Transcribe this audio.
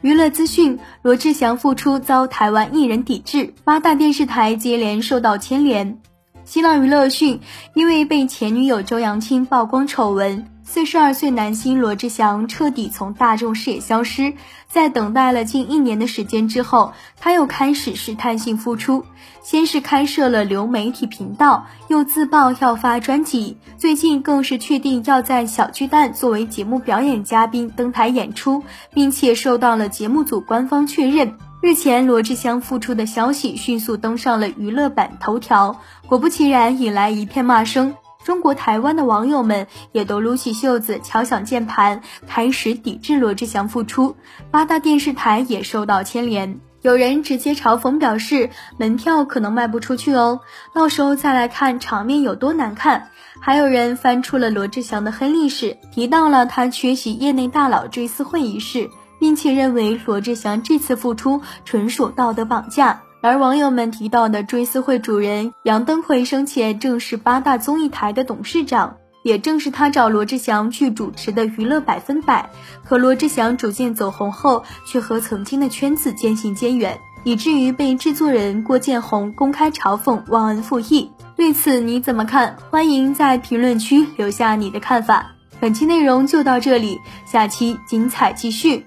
娱乐资讯：罗志祥复出遭台湾艺人抵制，八大电视台接连受到牵连。新浪娱乐讯，因为被前女友周扬青曝光丑闻。四十二岁男星罗志祥彻底从大众视野消失，在等待了近一年的时间之后，他又开始试探性复出。先是开设了流媒体频道，又自曝要发专辑，最近更是确定要在小巨蛋作为节目表演嘉宾登台演出，并且受到了节目组官方确认。日前，罗志祥复出的消息迅速登上了娱乐版头条，果不其然，引来一片骂声。中国台湾的网友们也都撸起袖子，敲响键盘，开始抵制罗志祥复出。八大电视台也受到牵连，有人直接嘲讽表示，门票可能卖不出去哦，到时候再来看场面有多难看。还有人翻出了罗志祥的黑历史，提到了他缺席业内大佬追思会一事，并且认为罗志祥这次复出纯属道德绑架。而网友们提到的追思会主人杨登魁生前正是八大综艺台的董事长，也正是他找罗志祥去主持的娱乐百分百。可罗志祥逐渐走红后，却和曾经的圈子渐行渐远，以至于被制作人郭建宏公开嘲讽忘恩负义。对此你怎么看？欢迎在评论区留下你的看法。本期内容就到这里，下期精彩继续。